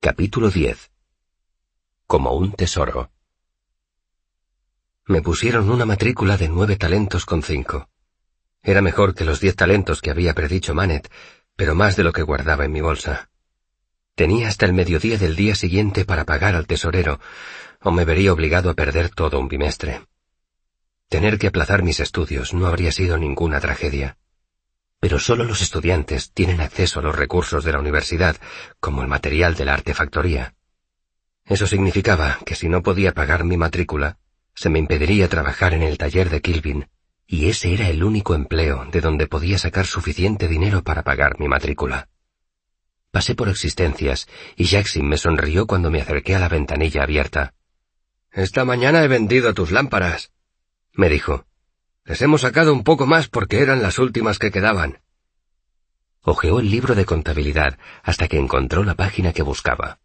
Capítulo 10 Como un tesoro. Me pusieron una matrícula de nueve talentos con cinco. Era mejor que los diez talentos que había predicho Manet, pero más de lo que guardaba en mi bolsa. Tenía hasta el mediodía del día siguiente para pagar al tesorero, o me vería obligado a perder todo un bimestre. Tener que aplazar mis estudios no habría sido ninguna tragedia. Pero solo los estudiantes tienen acceso a los recursos de la universidad, como el material de la artefactoría. Eso significaba que si no podía pagar mi matrícula, se me impediría trabajar en el taller de Kilvin, y ese era el único empleo de donde podía sacar suficiente dinero para pagar mi matrícula. Pasé por existencias, y Jackson me sonrió cuando me acerqué a la ventanilla abierta. Esta mañana he vendido tus lámparas, me dijo. Les hemos sacado un poco más porque eran las últimas que quedaban. Ojeó el libro de contabilidad hasta que encontró la página que buscaba.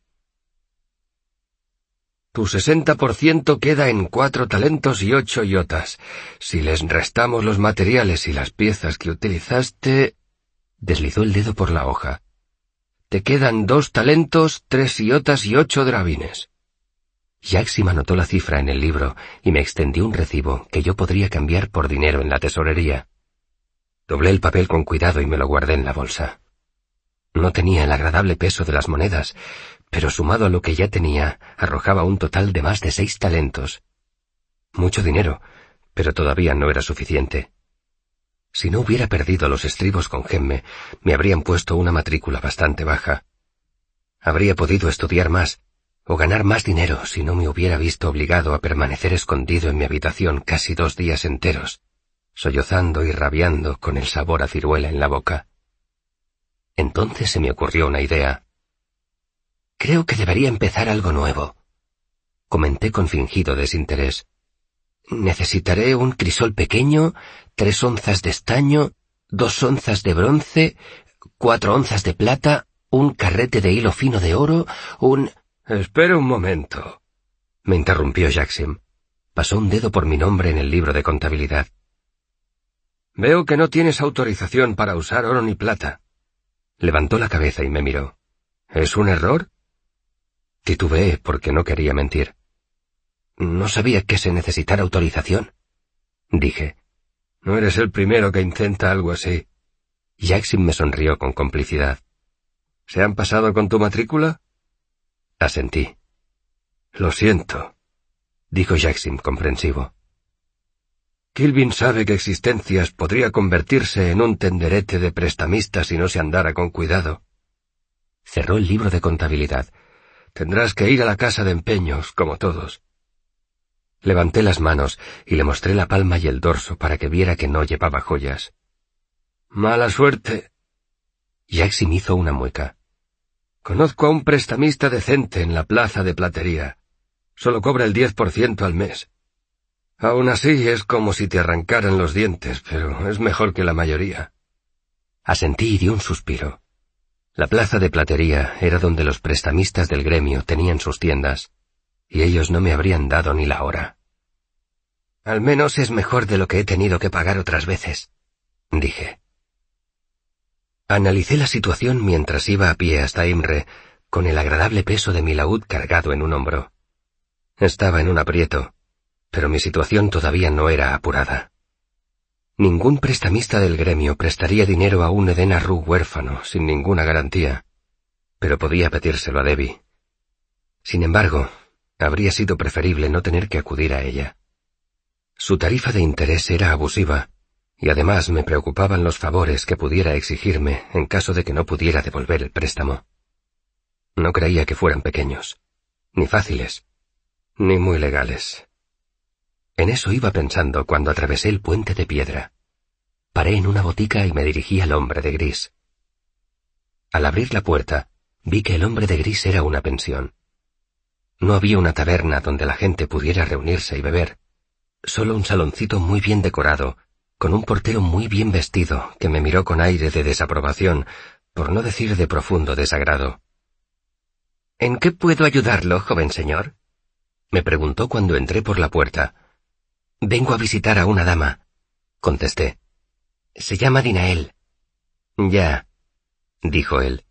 Tu sesenta por ciento queda en cuatro talentos y ocho iotas. Si les restamos los materiales y las piezas que utilizaste... Deslizó el dedo por la hoja. Te quedan dos talentos, tres iotas y ocho drabines. Jackson anotó la cifra en el libro y me extendió un recibo que yo podría cambiar por dinero en la tesorería. Doblé el papel con cuidado y me lo guardé en la bolsa. No tenía el agradable peso de las monedas, pero sumado a lo que ya tenía, arrojaba un total de más de seis talentos. Mucho dinero, pero todavía no era suficiente. Si no hubiera perdido los estribos con Gemme, me habrían puesto una matrícula bastante baja. Habría podido estudiar más, o ganar más dinero si no me hubiera visto obligado a permanecer escondido en mi habitación casi dos días enteros, sollozando y rabiando con el sabor a ciruela en la boca. Entonces se me ocurrió una idea. Creo que debería empezar algo nuevo. Comenté con fingido desinterés. Necesitaré un crisol pequeño, tres onzas de estaño, dos onzas de bronce, cuatro onzas de plata, un carrete de hilo fino de oro, un... Espera un momento. Me interrumpió Jackson. Pasó un dedo por mi nombre en el libro de contabilidad. Veo que no tienes autorización para usar oro ni plata. Levantó la cabeza y me miró. ¿Es un error? Titubeé porque no quería mentir. No sabía que se necesitara autorización. Dije. No eres el primero que intenta algo así. Jackson me sonrió con complicidad. ¿Se han pasado con tu matrícula? Asentí. Lo siento, dijo Jackson comprensivo. Kilvin sabe que Existencias podría convertirse en un tenderete de prestamista si no se andara con cuidado. Cerró el libro de contabilidad. Tendrás que ir a la casa de empeños, como todos. Levanté las manos y le mostré la palma y el dorso para que viera que no llevaba joyas. Mala suerte. Jackson hizo una mueca. Conozco a un prestamista decente en la plaza de platería. Solo cobra el diez por ciento al mes. Aún así es como si te arrancaran los dientes, pero es mejor que la mayoría. Asentí y di un suspiro. La plaza de platería era donde los prestamistas del gremio tenían sus tiendas, y ellos no me habrían dado ni la hora. Al menos es mejor de lo que he tenido que pagar otras veces, dije. Analicé la situación mientras iba a pie hasta Imre, con el agradable peso de mi laúd cargado en un hombro. Estaba en un aprieto, pero mi situación todavía no era apurada. Ningún prestamista del gremio prestaría dinero a un Edena Ru huérfano sin ninguna garantía, pero podía pedírselo a Debbie. Sin embargo, habría sido preferible no tener que acudir a ella. Su tarifa de interés era abusiva, y además me preocupaban los favores que pudiera exigirme en caso de que no pudiera devolver el préstamo. No creía que fueran pequeños, ni fáciles, ni muy legales. En eso iba pensando cuando atravesé el puente de piedra. Paré en una botica y me dirigí al hombre de gris. Al abrir la puerta, vi que el hombre de gris era una pensión. No había una taberna donde la gente pudiera reunirse y beber, solo un saloncito muy bien decorado con un portero muy bien vestido que me miró con aire de desaprobación, por no decir de profundo desagrado. ¿En qué puedo ayudarlo, joven señor? me preguntó cuando entré por la puerta. Vengo a visitar a una dama, contesté. Se llama Dinael. Ya, dijo él.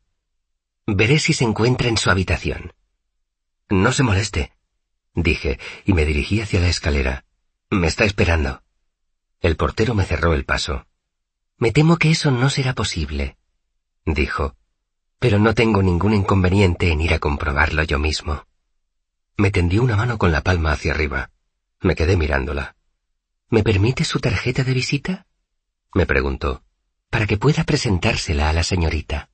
Veré si se encuentra en su habitación. No se moleste, dije, y me dirigí hacia la escalera. Me está esperando. El portero me cerró el paso. Me temo que eso no será posible, dijo, pero no tengo ningún inconveniente en ir a comprobarlo yo mismo. Me tendió una mano con la palma hacia arriba. Me quedé mirándola. ¿Me permite su tarjeta de visita? me preguntó, para que pueda presentársela a la señorita.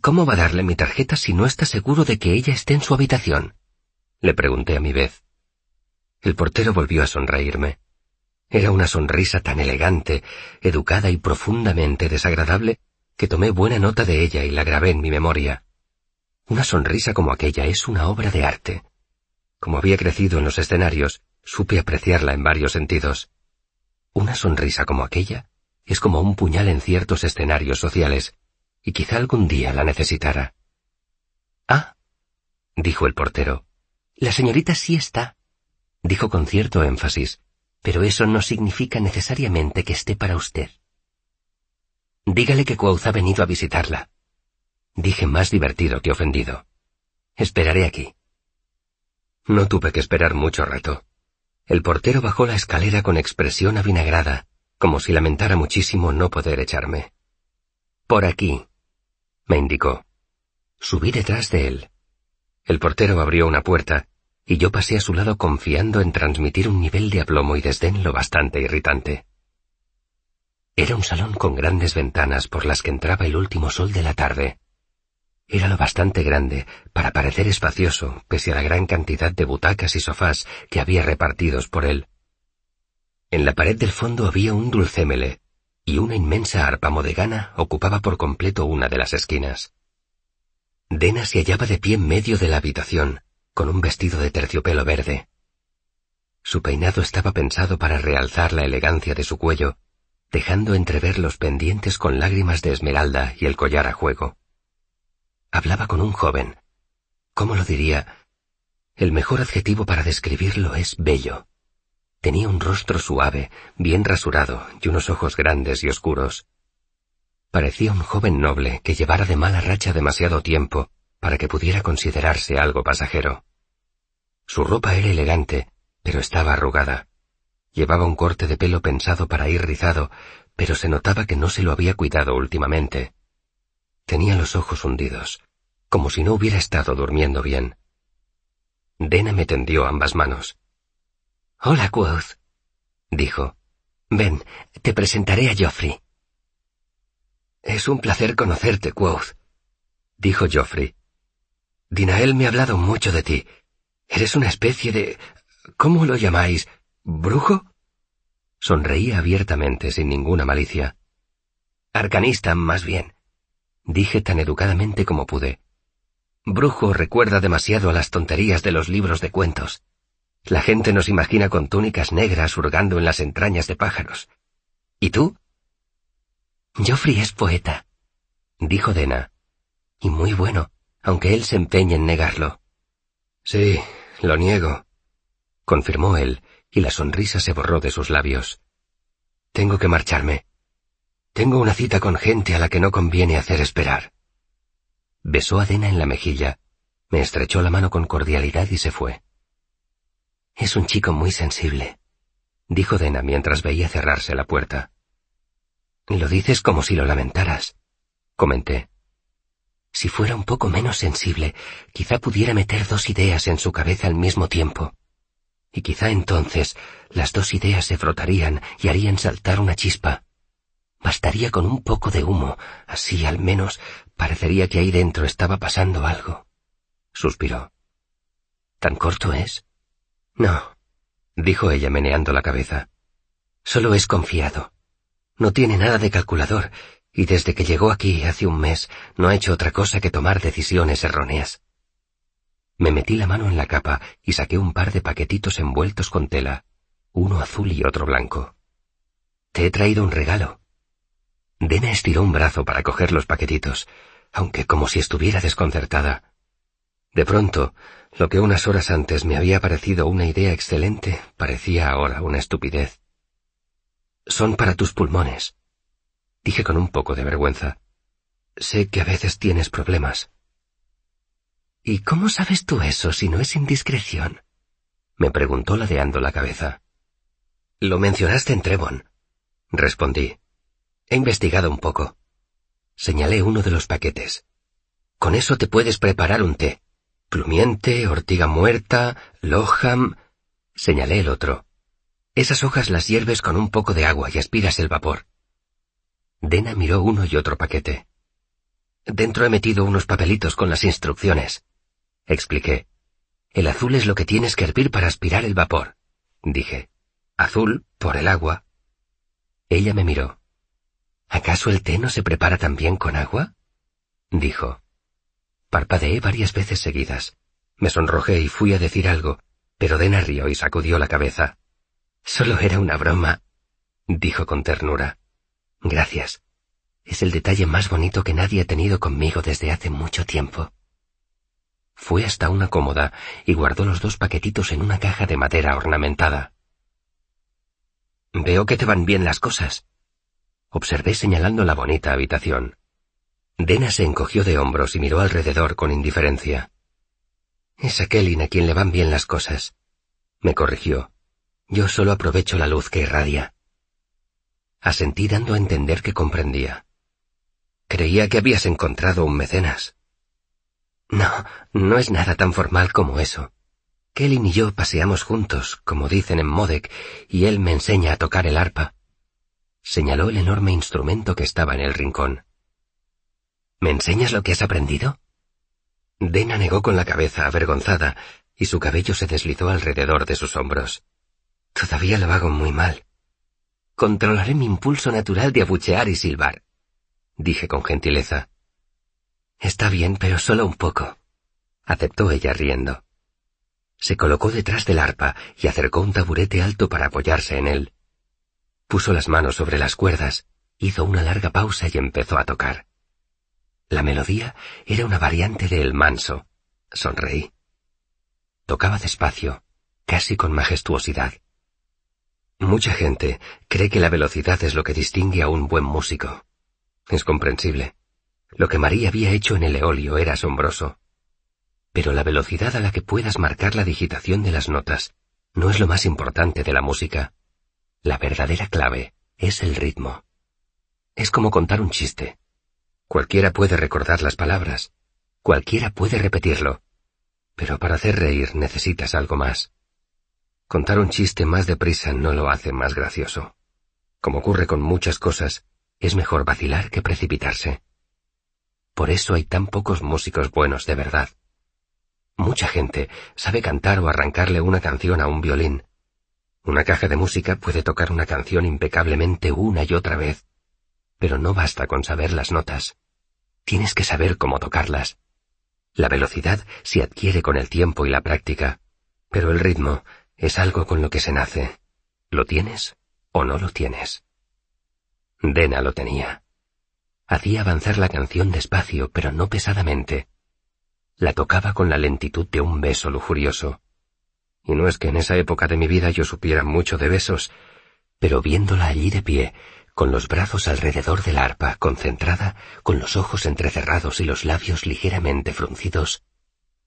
¿Cómo va a darle mi tarjeta si no está seguro de que ella esté en su habitación? Le pregunté a mi vez. El portero volvió a sonreírme. Era una sonrisa tan elegante, educada y profundamente desagradable que tomé buena nota de ella y la grabé en mi memoria. Una sonrisa como aquella es una obra de arte. Como había crecido en los escenarios, supe apreciarla en varios sentidos. Una sonrisa como aquella es como un puñal en ciertos escenarios sociales, y quizá algún día la necesitara. Ah, dijo el portero. La señorita sí está, dijo con cierto énfasis, pero eso no significa necesariamente que esté para usted. Dígale que Quoth ha venido a visitarla. Dije más divertido que ofendido. Esperaré aquí. No tuve que esperar mucho rato. El portero bajó la escalera con expresión avinagrada, como si lamentara muchísimo no poder echarme. Por aquí, me indicó. Subí detrás de él. El portero abrió una puerta, y yo pasé a su lado confiando en transmitir un nivel de aplomo y desdén lo bastante irritante. Era un salón con grandes ventanas por las que entraba el último sol de la tarde. Era lo bastante grande para parecer espacioso, pese a la gran cantidad de butacas y sofás que había repartidos por él. En la pared del fondo había un dulcémele, y una inmensa arpa modegana ocupaba por completo una de las esquinas. Dena se hallaba de pie en medio de la habitación, con un vestido de terciopelo verde. Su peinado estaba pensado para realzar la elegancia de su cuello, dejando entrever los pendientes con lágrimas de esmeralda y el collar a juego. Hablaba con un joven. ¿Cómo lo diría? El mejor adjetivo para describirlo es bello. Tenía un rostro suave, bien rasurado y unos ojos grandes y oscuros. Parecía un joven noble que llevara de mala racha demasiado tiempo para que pudiera considerarse algo pasajero. Su ropa era elegante, pero estaba arrugada. Llevaba un corte de pelo pensado para ir rizado, pero se notaba que no se lo había cuidado últimamente. Tenía los ojos hundidos, como si no hubiera estado durmiendo bien. Dena me tendió ambas manos. Hola, Quoth, dijo. Ven, te presentaré a Geoffrey. Es un placer conocerte, Quoth, dijo Geoffrey. Dinael me ha hablado mucho de ti. Eres una especie de... ¿Cómo lo llamáis? ¿Brujo? Sonreía abiertamente, sin ninguna malicia. Arcanista, más bien. Dije tan educadamente como pude. Brujo recuerda demasiado a las tonterías de los libros de cuentos. La gente nos imagina con túnicas negras hurgando en las entrañas de pájaros. ¿Y tú? Joffrey es poeta, dijo Dena. Y muy bueno, aunque él se empeñe en negarlo. Sí, lo niego, confirmó él, y la sonrisa se borró de sus labios. Tengo que marcharme. Tengo una cita con gente a la que no conviene hacer esperar. Besó a Dena en la mejilla, me estrechó la mano con cordialidad y se fue. Es un chico muy sensible, dijo Dena mientras veía cerrarse la puerta. Lo dices como si lo lamentaras, comenté. Si fuera un poco menos sensible, quizá pudiera meter dos ideas en su cabeza al mismo tiempo. Y quizá entonces las dos ideas se frotarían y harían saltar una chispa. Bastaría con un poco de humo, así al menos parecería que ahí dentro estaba pasando algo. Suspiró. ¿Tan corto es? No, dijo ella meneando la cabeza. Solo es confiado. No tiene nada de calculador, y desde que llegó aquí hace un mes no ha hecho otra cosa que tomar decisiones erróneas. Me metí la mano en la capa y saqué un par de paquetitos envueltos con tela, uno azul y otro blanco. Te he traído un regalo. Dena estiró un brazo para coger los paquetitos, aunque como si estuviera desconcertada. De pronto, lo que unas horas antes me había parecido una idea excelente parecía ahora una estupidez. Son para tus pulmones, dije con un poco de vergüenza. Sé que a veces tienes problemas, ¿Y cómo sabes tú eso si no es indiscreción? me preguntó ladeando la cabeza. Lo mencionaste en Trevon, respondí. He investigado un poco. Señalé uno de los paquetes. Con eso te puedes preparar un té. Plumiente, ortiga muerta, loham. Señalé el otro. Esas hojas las hierves con un poco de agua y aspiras el vapor. Dena miró uno y otro paquete. Dentro he metido unos papelitos con las instrucciones. Expliqué. El azul es lo que tienes que hervir para aspirar el vapor. Dije. Azul, por el agua. Ella me miró. ¿Acaso el té no se prepara también con agua? Dijo. Parpadeé varias veces seguidas. Me sonrojé y fui a decir algo, pero Dena rió y sacudió la cabeza. Solo era una broma, dijo con ternura. Gracias. Es el detalle más bonito que nadie ha tenido conmigo desde hace mucho tiempo. Fue hasta una cómoda y guardó los dos paquetitos en una caja de madera ornamentada. Veo que te van bien las cosas. Observé señalando la bonita habitación. Dena se encogió de hombros y miró alrededor con indiferencia. Es a Kellyn a quien le van bien las cosas. Me corrigió. Yo solo aprovecho la luz que irradia. Asentí dando a entender que comprendía. Creía que habías encontrado un mecenas. No, no es nada tan formal como eso. Kelly y yo paseamos juntos, como dicen en Modek, y él me enseña a tocar el arpa. Señaló el enorme instrumento que estaba en el rincón. ¿Me enseñas lo que has aprendido? Dena negó con la cabeza avergonzada, y su cabello se deslizó alrededor de sus hombros. Todavía lo hago muy mal. Controlaré mi impulso natural de abuchear y silbar, dije con gentileza. Está bien, pero solo un poco, aceptó ella riendo. Se colocó detrás del arpa y acercó un taburete alto para apoyarse en él. Puso las manos sobre las cuerdas, hizo una larga pausa y empezó a tocar. La melodía era una variante de El Manso. Sonreí. Tocaba despacio, casi con majestuosidad. Mucha gente cree que la velocidad es lo que distingue a un buen músico. Es comprensible. Lo que María había hecho en el eolio era asombroso. Pero la velocidad a la que puedas marcar la digitación de las notas no es lo más importante de la música. La verdadera clave es el ritmo. Es como contar un chiste. Cualquiera puede recordar las palabras, cualquiera puede repetirlo, pero para hacer reír necesitas algo más. Contar un chiste más deprisa no lo hace más gracioso. Como ocurre con muchas cosas, es mejor vacilar que precipitarse. Por eso hay tan pocos músicos buenos de verdad. Mucha gente sabe cantar o arrancarle una canción a un violín. Una caja de música puede tocar una canción impecablemente una y otra vez, pero no basta con saber las notas. Tienes que saber cómo tocarlas. La velocidad se adquiere con el tiempo y la práctica, pero el ritmo es algo con lo que se nace. ¿Lo tienes o no lo tienes? Dena lo tenía. Hacía avanzar la canción despacio, pero no pesadamente. La tocaba con la lentitud de un beso lujurioso. Y no es que en esa época de mi vida yo supiera mucho de besos, pero viéndola allí de pie, con los brazos alrededor del arpa, concentrada, con los ojos entrecerrados y los labios ligeramente fruncidos,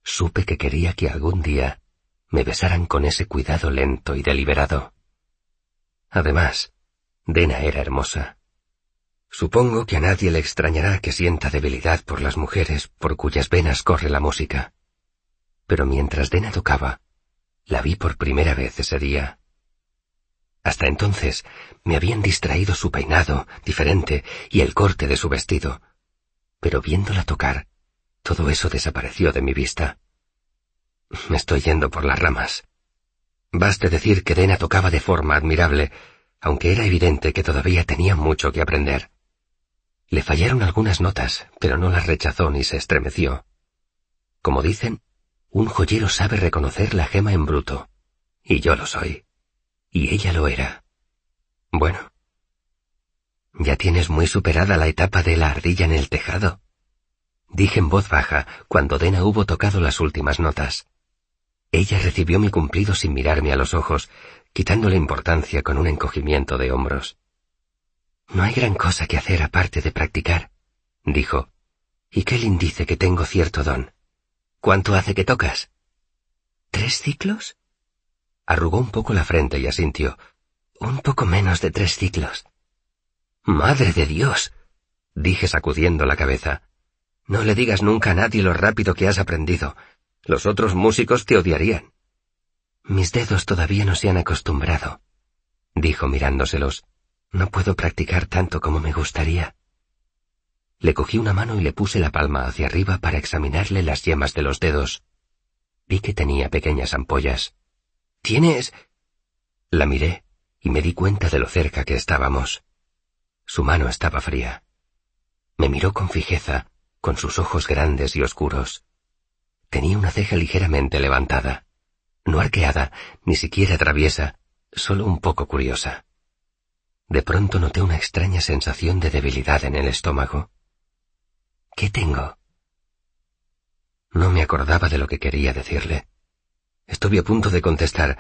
supe que quería que algún día me besaran con ese cuidado lento y deliberado. Además, Dena era hermosa. Supongo que a nadie le extrañará que sienta debilidad por las mujeres por cuyas venas corre la música. Pero mientras Dena tocaba, la vi por primera vez ese día. Hasta entonces me habían distraído su peinado, diferente, y el corte de su vestido. Pero viéndola tocar, todo eso desapareció de mi vista. Me estoy yendo por las ramas. Baste decir que Dena tocaba de forma admirable, aunque era evidente que todavía tenía mucho que aprender. Le fallaron algunas notas, pero no las rechazó ni se estremeció. Como dicen, un joyero sabe reconocer la gema en bruto, y yo lo soy. Y ella lo era. Bueno. Ya tienes muy superada la etapa de la ardilla en el tejado. Dije en voz baja cuando Dena hubo tocado las últimas notas. Ella recibió mi cumplido sin mirarme a los ojos, quitándole importancia con un encogimiento de hombros. No hay gran cosa que hacer aparte de practicar, dijo, y Kellyn dice que tengo cierto don. ¿Cuánto hace que tocas? ¿Tres ciclos? Arrugó un poco la frente y asintió. Un poco menos de tres ciclos. Madre de Dios. dije sacudiendo la cabeza. No le digas nunca a nadie lo rápido que has aprendido. Los otros músicos te odiarían. Mis dedos todavía no se han acostumbrado, dijo mirándoselos. No puedo practicar tanto como me gustaría. Le cogí una mano y le puse la palma hacia arriba para examinarle las yemas de los dedos. Vi que tenía pequeñas ampollas. ¿Tienes? La miré y me di cuenta de lo cerca que estábamos. Su mano estaba fría. Me miró con fijeza, con sus ojos grandes y oscuros. Tenía una ceja ligeramente levantada, no arqueada, ni siquiera traviesa, solo un poco curiosa. De pronto noté una extraña sensación de debilidad en el estómago. ¿Qué tengo? No me acordaba de lo que quería decirle. Estuve a punto de contestar,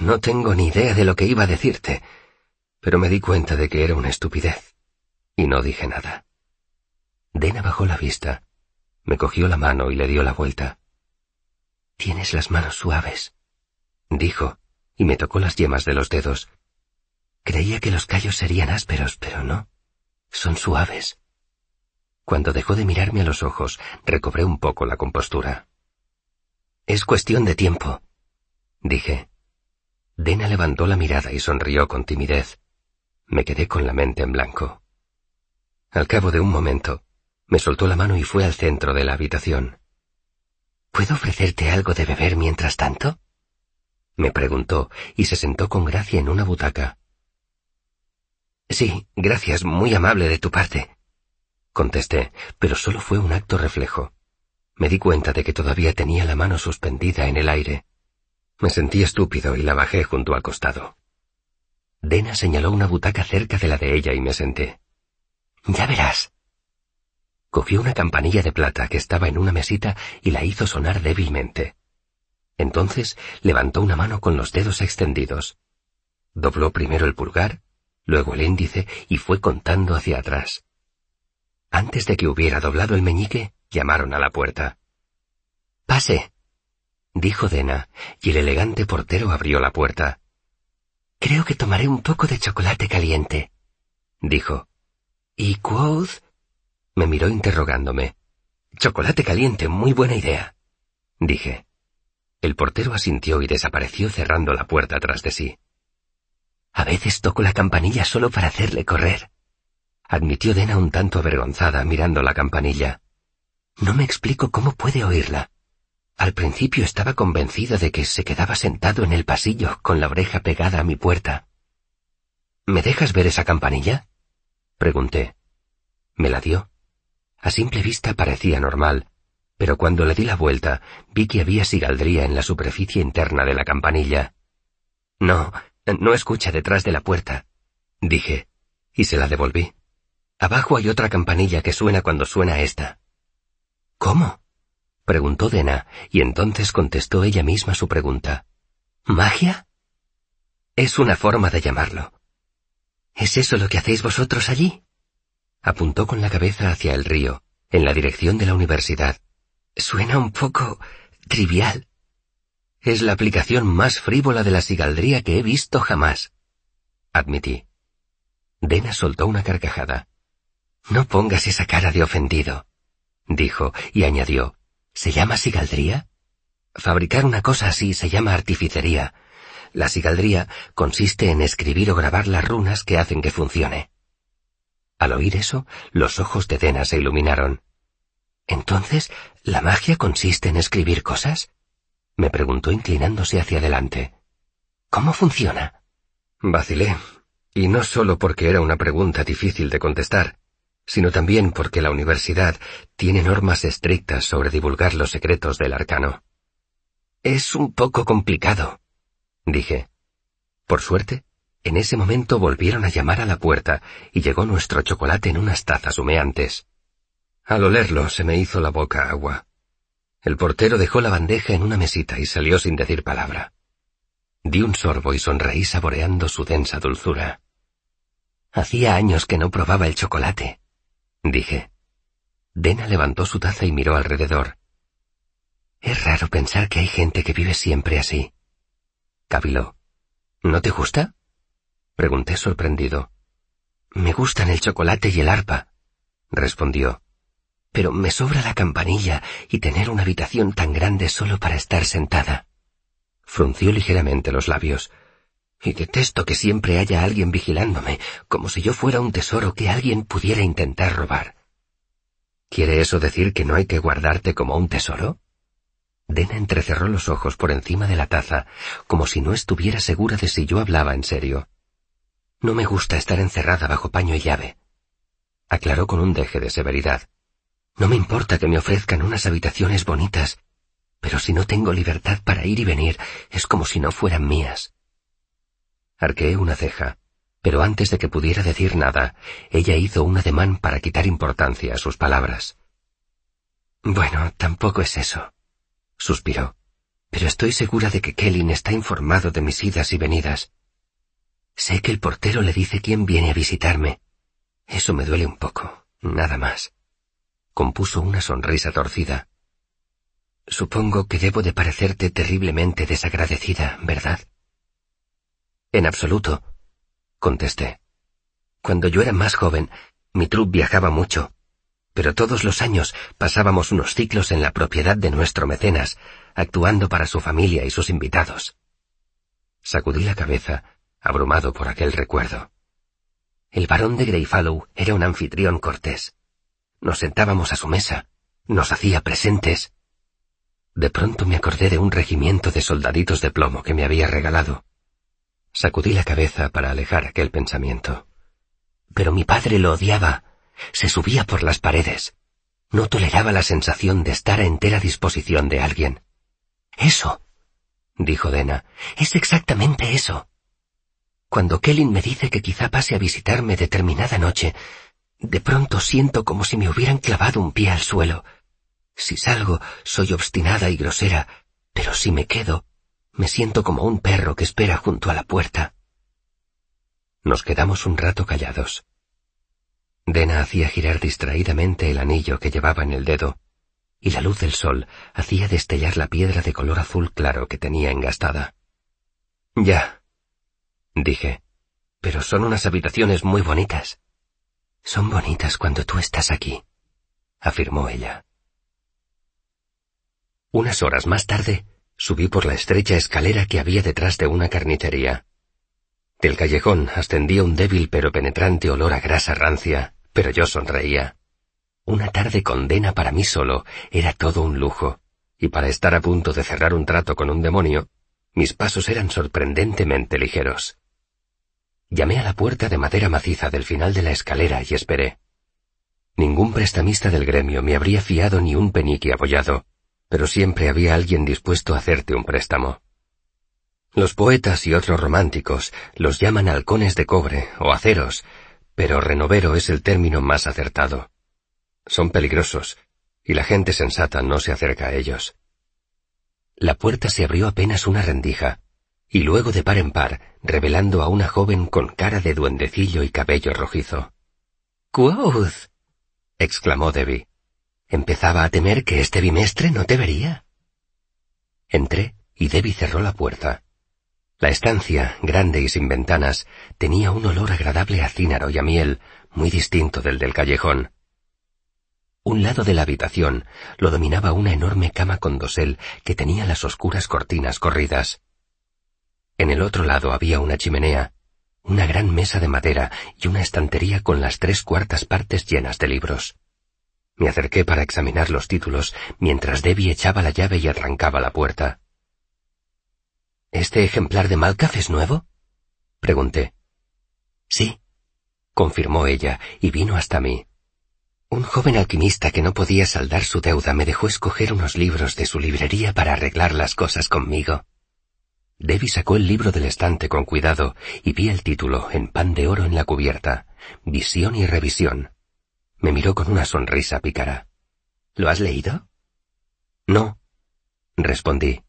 no tengo ni idea de lo que iba a decirte, pero me di cuenta de que era una estupidez, y no dije nada. Dena bajó la vista, me cogió la mano y le dio la vuelta. Tienes las manos suaves, dijo, y me tocó las yemas de los dedos. Creía que los callos serían ásperos, pero no. Son suaves. Cuando dejó de mirarme a los ojos, recobré un poco la compostura. Es cuestión de tiempo, dije. Dena levantó la mirada y sonrió con timidez. Me quedé con la mente en blanco. Al cabo de un momento, me soltó la mano y fue al centro de la habitación. ¿Puedo ofrecerte algo de beber mientras tanto? me preguntó y se sentó con gracia en una butaca. Sí, gracias, muy amable de tu parte. Contesté, pero solo fue un acto reflejo. Me di cuenta de que todavía tenía la mano suspendida en el aire. Me sentí estúpido y la bajé junto al costado. Dena señaló una butaca cerca de la de ella y me senté. Ya verás, Cogió una campanilla de plata que estaba en una mesita y la hizo sonar débilmente. Entonces levantó una mano con los dedos extendidos. Dobló primero el pulgar, luego el índice y fue contando hacia atrás. Antes de que hubiera doblado el meñique, llamaron a la puerta. Pase, dijo Dena, y el elegante portero abrió la puerta. Creo que tomaré un poco de chocolate caliente, dijo. ¿Y Quoth? Me miró interrogándome. Chocolate caliente, muy buena idea. Dije. El portero asintió y desapareció cerrando la puerta tras de sí. A veces toco la campanilla solo para hacerle correr, admitió Dena un tanto avergonzada mirando la campanilla. No me explico cómo puede oírla. Al principio estaba convencido de que se quedaba sentado en el pasillo con la oreja pegada a mi puerta. ¿Me dejas ver esa campanilla? pregunté. Me la dio. A simple vista parecía normal, pero cuando le di la vuelta vi que había sigaldría en la superficie interna de la campanilla. No, no escucha detrás de la puerta, dije, y se la devolví. Abajo hay otra campanilla que suena cuando suena esta. ¿Cómo? preguntó Dena, y entonces contestó ella misma su pregunta. ¿Magia? Es una forma de llamarlo. ¿Es eso lo que hacéis vosotros allí? Apuntó con la cabeza hacia el río, en la dirección de la universidad. Suena un poco trivial. Es la aplicación más frívola de la sigaldría que he visto jamás. Admití. Dena soltó una carcajada. No pongas esa cara de ofendido, dijo, y añadió. ¿Se llama sigaldría? Fabricar una cosa así se llama artificería. La sigaldría consiste en escribir o grabar las runas que hacen que funcione. Al oír eso, los ojos de Dena se iluminaron. Entonces, ¿la magia consiste en escribir cosas? me preguntó inclinándose hacia adelante. ¿Cómo funciona? Vacilé, y no solo porque era una pregunta difícil de contestar, sino también porque la universidad tiene normas estrictas sobre divulgar los secretos del arcano. Es un poco complicado, dije. Por suerte, en ese momento volvieron a llamar a la puerta y llegó nuestro chocolate en unas tazas humeantes. Al olerlo se me hizo la boca agua. El portero dejó la bandeja en una mesita y salió sin decir palabra. Di un sorbo y sonreí saboreando su densa dulzura. Hacía años que no probaba el chocolate, dije. Dena levantó su taza y miró alrededor. Es raro pensar que hay gente que vive siempre así. Caviló. ¿No te gusta? Pregunté sorprendido. Me gustan el chocolate y el arpa, respondió. Pero me sobra la campanilla y tener una habitación tan grande solo para estar sentada. Frunció ligeramente los labios. Y detesto que siempre haya alguien vigilándome, como si yo fuera un tesoro que alguien pudiera intentar robar. ¿Quiere eso decir que no hay que guardarte como un tesoro? Dena entrecerró los ojos por encima de la taza, como si no estuviera segura de si yo hablaba en serio. No me gusta estar encerrada bajo paño y llave, aclaró con un deje de severidad. No me importa que me ofrezcan unas habitaciones bonitas, pero si no tengo libertad para ir y venir, es como si no fueran mías. Arqueé una ceja, pero antes de que pudiera decir nada, ella hizo un ademán para quitar importancia a sus palabras. Bueno, tampoco es eso, suspiró, pero estoy segura de que Kellyn está informado de mis idas y venidas. Sé que el portero le dice quién viene a visitarme. Eso me duele un poco, nada más. Compuso una sonrisa torcida. Supongo que debo de parecerte terriblemente desagradecida, ¿verdad? En absoluto, contesté. Cuando yo era más joven, mi trup viajaba mucho, pero todos los años pasábamos unos ciclos en la propiedad de nuestro mecenas, actuando para su familia y sus invitados. Sacudí la cabeza, abrumado por aquel recuerdo. El barón de Greyfallow era un anfitrión cortés. Nos sentábamos a su mesa, nos hacía presentes. De pronto me acordé de un regimiento de soldaditos de plomo que me había regalado. Sacudí la cabeza para alejar aquel pensamiento. Pero mi padre lo odiaba. Se subía por las paredes. No toleraba la sensación de estar a entera disposición de alguien. Eso, dijo Dena, es exactamente eso. Cuando Kellyn me dice que quizá pase a visitarme determinada noche, de pronto siento como si me hubieran clavado un pie al suelo. Si salgo, soy obstinada y grosera, pero si me quedo, me siento como un perro que espera junto a la puerta. Nos quedamos un rato callados. Dena hacía girar distraídamente el anillo que llevaba en el dedo, y la luz del sol hacía destellar la piedra de color azul claro que tenía engastada. Ya, dije. Pero son unas habitaciones muy bonitas. Son bonitas cuando tú estás aquí, afirmó ella. Unas horas más tarde, subí por la estrecha escalera que había detrás de una carnicería. Del callejón ascendía un débil pero penetrante olor a grasa rancia, pero yo sonreía. Una tarde condena para mí solo era todo un lujo, y para estar a punto de cerrar un trato con un demonio, mis pasos eran sorprendentemente ligeros. Llamé a la puerta de madera maciza del final de la escalera y esperé. Ningún prestamista del gremio me habría fiado ni un penique apoyado, pero siempre había alguien dispuesto a hacerte un préstamo. Los poetas y otros románticos los llaman halcones de cobre o aceros, pero renovero es el término más acertado. Son peligrosos, y la gente sensata no se acerca a ellos. La puerta se abrió apenas una rendija, y luego de par en par, revelando a una joven con cara de duendecillo y cabello rojizo. ¡Quoth! exclamó Debbie. Empezaba a temer que este bimestre no te vería. Entré y Debbie cerró la puerta. La estancia, grande y sin ventanas, tenía un olor agradable a cínaro y a miel, muy distinto del del callejón. Un lado de la habitación lo dominaba una enorme cama con dosel que tenía las oscuras cortinas corridas. En el otro lado había una chimenea, una gran mesa de madera y una estantería con las tres cuartas partes llenas de libros. Me acerqué para examinar los títulos mientras Debbie echaba la llave y arrancaba la puerta. ¿Este ejemplar de Malcaf es nuevo? Pregunté. Sí, confirmó ella y vino hasta mí. Un joven alquimista que no podía saldar su deuda me dejó escoger unos libros de su librería para arreglar las cosas conmigo. Debbie sacó el libro del estante con cuidado y vi el título en pan de oro en la cubierta, Visión y Revisión. Me miró con una sonrisa pícara. ¿Lo has leído? No, respondí.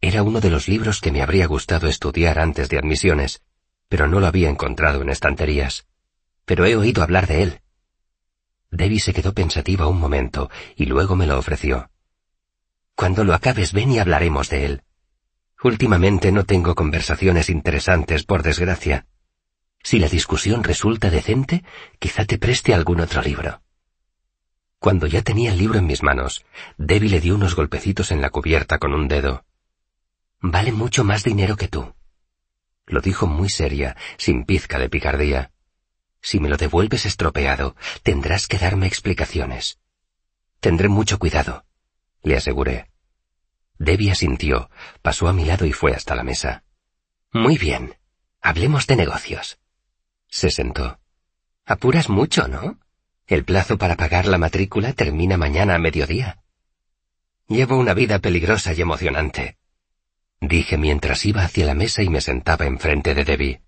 Era uno de los libros que me habría gustado estudiar antes de admisiones, pero no lo había encontrado en estanterías. Pero he oído hablar de él. Debbie se quedó pensativa un momento y luego me lo ofreció. Cuando lo acabes, ven y hablaremos de él. Últimamente no tengo conversaciones interesantes, por desgracia. Si la discusión resulta decente, quizá te preste algún otro libro. Cuando ya tenía el libro en mis manos, Debbie le dio unos golpecitos en la cubierta con un dedo. Vale mucho más dinero que tú. Lo dijo muy seria, sin pizca de picardía. Si me lo devuelves estropeado, tendrás que darme explicaciones. Tendré mucho cuidado, le aseguré. Debbie asintió, pasó a mi lado y fue hasta la mesa. Muy bien. Hablemos de negocios. Se sentó. Apuras mucho, ¿no? El plazo para pagar la matrícula termina mañana a mediodía. Llevo una vida peligrosa y emocionante. Dije mientras iba hacia la mesa y me sentaba enfrente de Debbie.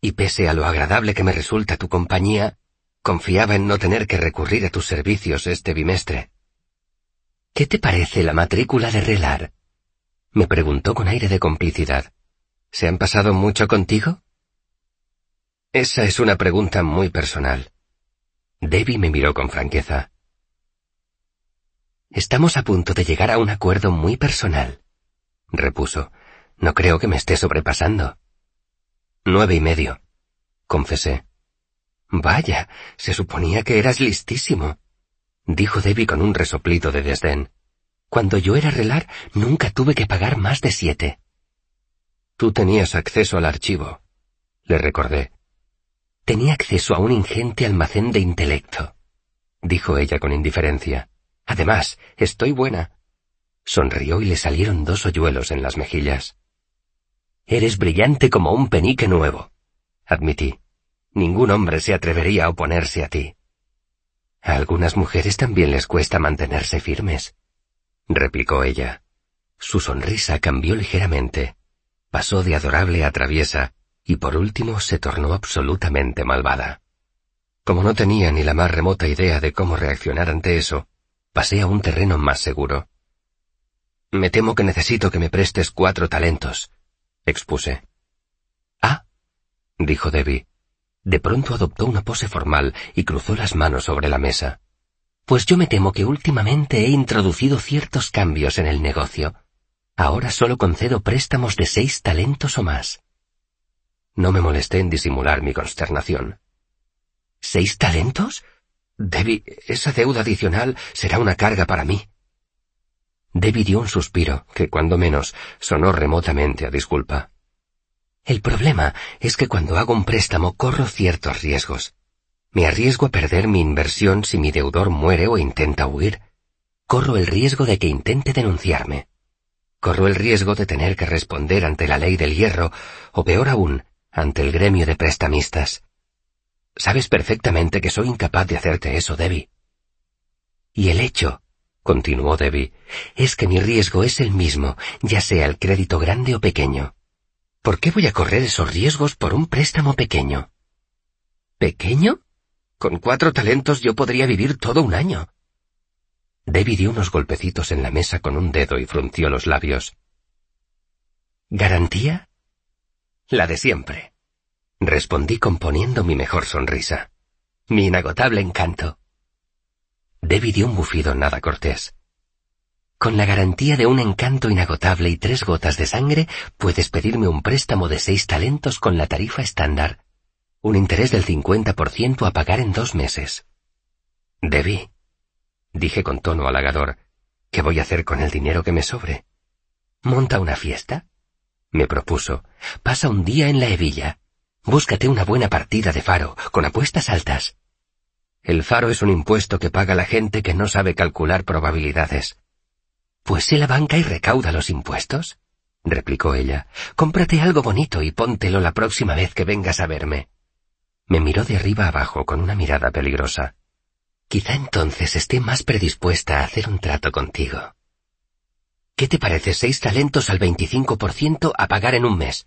Y pese a lo agradable que me resulta tu compañía, confiaba en no tener que recurrir a tus servicios este bimestre. ¿Qué te parece la matrícula de Relar? Me preguntó con aire de complicidad. ¿Se han pasado mucho contigo? Esa es una pregunta muy personal. Debbie me miró con franqueza. Estamos a punto de llegar a un acuerdo muy personal, repuso. No creo que me esté sobrepasando. Nueve y medio, confesé. Vaya, se suponía que eras listísimo, dijo Debbie con un resoplido de desdén. Cuando yo era relar, nunca tuve que pagar más de siete. Tú tenías acceso al archivo, le recordé. Tenía acceso a un ingente almacén de intelecto, dijo ella con indiferencia. Además, estoy buena. Sonrió y le salieron dos hoyuelos en las mejillas. Eres brillante como un penique nuevo, admití. Ningún hombre se atrevería a oponerse a ti. A algunas mujeres también les cuesta mantenerse firmes, replicó ella. Su sonrisa cambió ligeramente. Pasó de adorable a traviesa y por último se tornó absolutamente malvada. Como no tenía ni la más remota idea de cómo reaccionar ante eso, pasé a un terreno más seguro. Me temo que necesito que me prestes cuatro talentos, expuse. Ah, dijo Debbie. De pronto adoptó una pose formal y cruzó las manos sobre la mesa. Pues yo me temo que últimamente he introducido ciertos cambios en el negocio. Ahora solo concedo préstamos de seis talentos o más. No me molesté en disimular mi consternación. ¿Seis talentos? Debbie, esa deuda adicional será una carga para mí. Debbie dio un suspiro que, cuando menos, sonó remotamente a disculpa. El problema es que cuando hago un préstamo corro ciertos riesgos. Me arriesgo a perder mi inversión si mi deudor muere o intenta huir. Corro el riesgo de que intente denunciarme. Corro el riesgo de tener que responder ante la ley del hierro, o peor aún, ante el gremio de prestamistas. Sabes perfectamente que soy incapaz de hacerte eso, Debbie. Y el hecho, continuó Debbie, es que mi riesgo es el mismo, ya sea el crédito grande o pequeño. ¿Por qué voy a correr esos riesgos por un préstamo pequeño? ¿Pequeño? Con cuatro talentos yo podría vivir todo un año. Debbie dio unos golpecitos en la mesa con un dedo y frunció los labios. ¿Garantía? La de siempre. Respondí componiendo mi mejor sonrisa. Mi inagotable encanto. Debbie dio un bufido nada cortés. Con la garantía de un encanto inagotable y tres gotas de sangre, puedes pedirme un préstamo de seis talentos con la tarifa estándar. Un interés del 50% a pagar en dos meses. Debbie, dije con tono halagador, ¿qué voy a hacer con el dinero que me sobre? ¿Monta una fiesta? Me propuso. Pasa un día en la hebilla. Búscate una buena partida de faro, con apuestas altas. El faro es un impuesto que paga la gente que no sabe calcular probabilidades. Pues sé la banca y recauda los impuestos, replicó ella. Cómprate algo bonito y póntelo la próxima vez que vengas a verme. Me miró de arriba abajo con una mirada peligrosa. Quizá entonces esté más predispuesta a hacer un trato contigo. ¿Qué te parece seis talentos al veinticinco por ciento a pagar en un mes?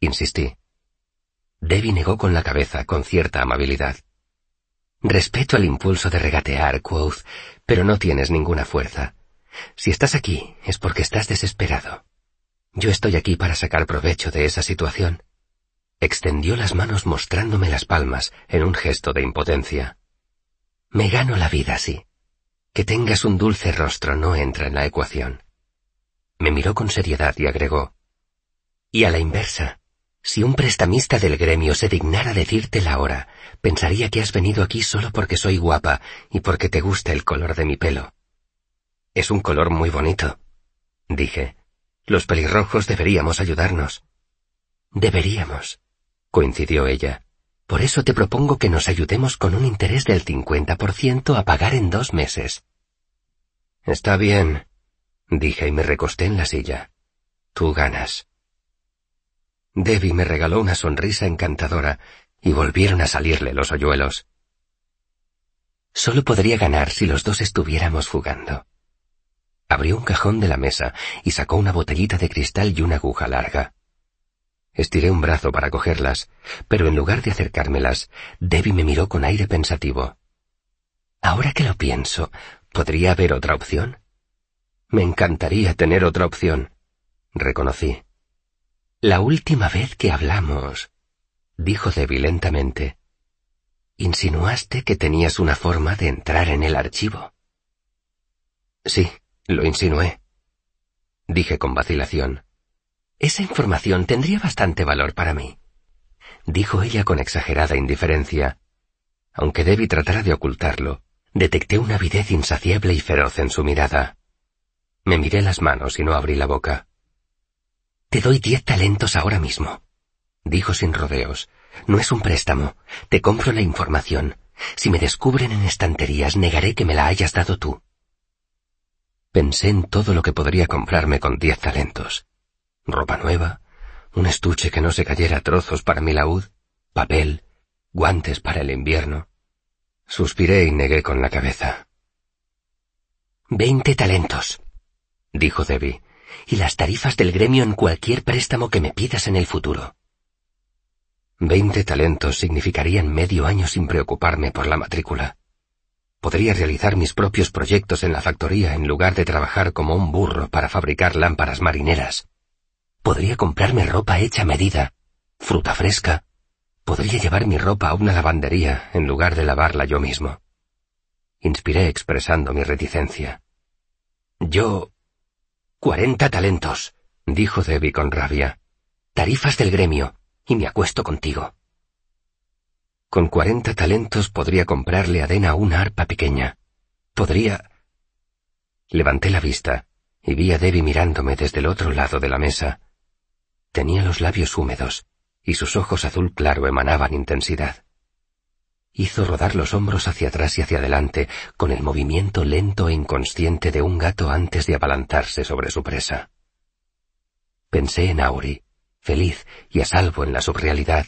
Insistí. Debbie negó con la cabeza con cierta amabilidad. Respeto el impulso de regatear, Quoth, pero no tienes ninguna fuerza. Si estás aquí es porque estás desesperado. Yo estoy aquí para sacar provecho de esa situación. Extendió las manos mostrándome las palmas en un gesto de impotencia. Me gano la vida así. Que tengas un dulce rostro no entra en la ecuación. Me miró con seriedad y agregó. Y a la inversa, si un prestamista del gremio se dignara decirte la hora, pensaría que has venido aquí solo porque soy guapa y porque te gusta el color de mi pelo. Es un color muy bonito, dije. Los pelirrojos deberíamos ayudarnos. Deberíamos, coincidió ella. Por eso te propongo que nos ayudemos con un interés del 50% a pagar en dos meses. Está bien, dije y me recosté en la silla. Tú ganas. Debbie me regaló una sonrisa encantadora y volvieron a salirle los hoyuelos. Solo podría ganar si los dos estuviéramos jugando. Abrió un cajón de la mesa y sacó una botellita de cristal y una aguja larga. Estiré un brazo para cogerlas, pero en lugar de acercármelas, Debbie me miró con aire pensativo. Ahora que lo pienso, ¿podría haber otra opción? Me encantaría tener otra opción, reconocí. La última vez que hablamos, dijo Debbie lentamente, insinuaste que tenías una forma de entrar en el archivo. Sí, lo insinué. Dije con vacilación. Esa información tendría bastante valor para mí, dijo ella con exagerada indiferencia. Aunque Debbie tratara de ocultarlo, detecté una avidez insaciable y feroz en su mirada. Me miré las manos y no abrí la boca. Te doy diez talentos ahora mismo, dijo sin rodeos. No es un préstamo. Te compro la información. Si me descubren en estanterías, negaré que me la hayas dado tú. Pensé en todo lo que podría comprarme con diez talentos ropa nueva, un estuche que no se cayera a trozos para mi laúd, papel, guantes para el invierno. Suspiré y negué con la cabeza. Veinte talentos, dijo Debbie, y las tarifas del gremio en cualquier préstamo que me pidas en el futuro. Veinte talentos significarían medio año sin preocuparme por la matrícula. Podría realizar mis propios proyectos en la factoría en lugar de trabajar como un burro para fabricar lámparas marineras. Podría comprarme ropa hecha a medida, fruta fresca. Podría llevar mi ropa a una lavandería en lugar de lavarla yo mismo. Inspiré expresando mi reticencia. Yo... Cuarenta talentos, dijo Debbie con rabia. Tarifas del gremio, y me acuesto contigo. Con cuarenta talentos podría comprarle a Dena una arpa pequeña. Podría... Levanté la vista y vi a Debbie mirándome desde el otro lado de la mesa. Tenía los labios húmedos, y sus ojos azul claro emanaban intensidad. Hizo rodar los hombros hacia atrás y hacia adelante, con el movimiento lento e inconsciente de un gato antes de abalanzarse sobre su presa. Pensé en Auri, feliz y a salvo en la subrealidad.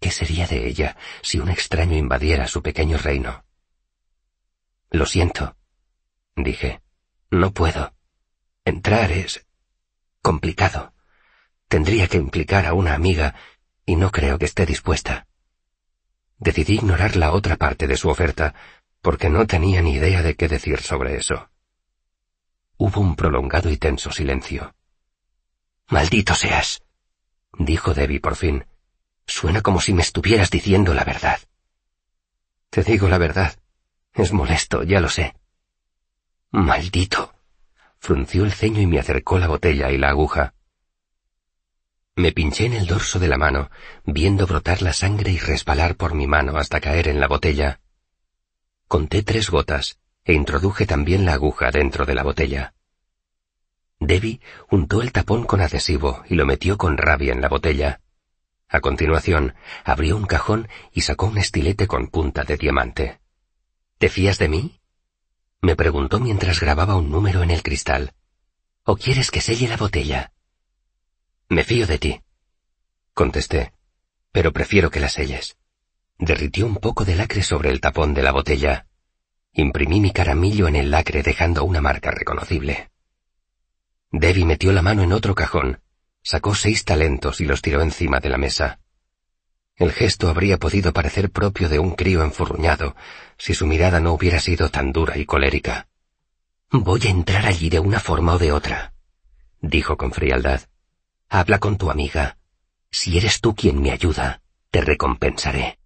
¿Qué sería de ella si un extraño invadiera su pequeño reino? Lo siento, dije. No puedo. Entrar es complicado. Tendría que implicar a una amiga y no creo que esté dispuesta. Decidí ignorar la otra parte de su oferta, porque no tenía ni idea de qué decir sobre eso. Hubo un prolongado y tenso silencio. Maldito seas, dijo Debbie por fin. Suena como si me estuvieras diciendo la verdad. Te digo la verdad. Es molesto, ya lo sé. Maldito. Frunció el ceño y me acercó la botella y la aguja. Me pinché en el dorso de la mano, viendo brotar la sangre y resbalar por mi mano hasta caer en la botella. Conté tres gotas e introduje también la aguja dentro de la botella. Debbie untó el tapón con adhesivo y lo metió con rabia en la botella. A continuación, abrió un cajón y sacó un estilete con punta de diamante. ¿Te fías de mí? Me preguntó mientras grababa un número en el cristal. ¿O quieres que selle la botella? Me fío de ti. Contesté, pero prefiero que la selles. Derritió un poco de lacre sobre el tapón de la botella. Imprimí mi caramillo en el lacre dejando una marca reconocible. Debbie metió la mano en otro cajón, sacó seis talentos y los tiró encima de la mesa. El gesto habría podido parecer propio de un crío enfurruñado si su mirada no hubiera sido tan dura y colérica. Voy a entrar allí de una forma o de otra, dijo con frialdad. Habla con tu amiga. Si eres tú quien me ayuda, te recompensaré.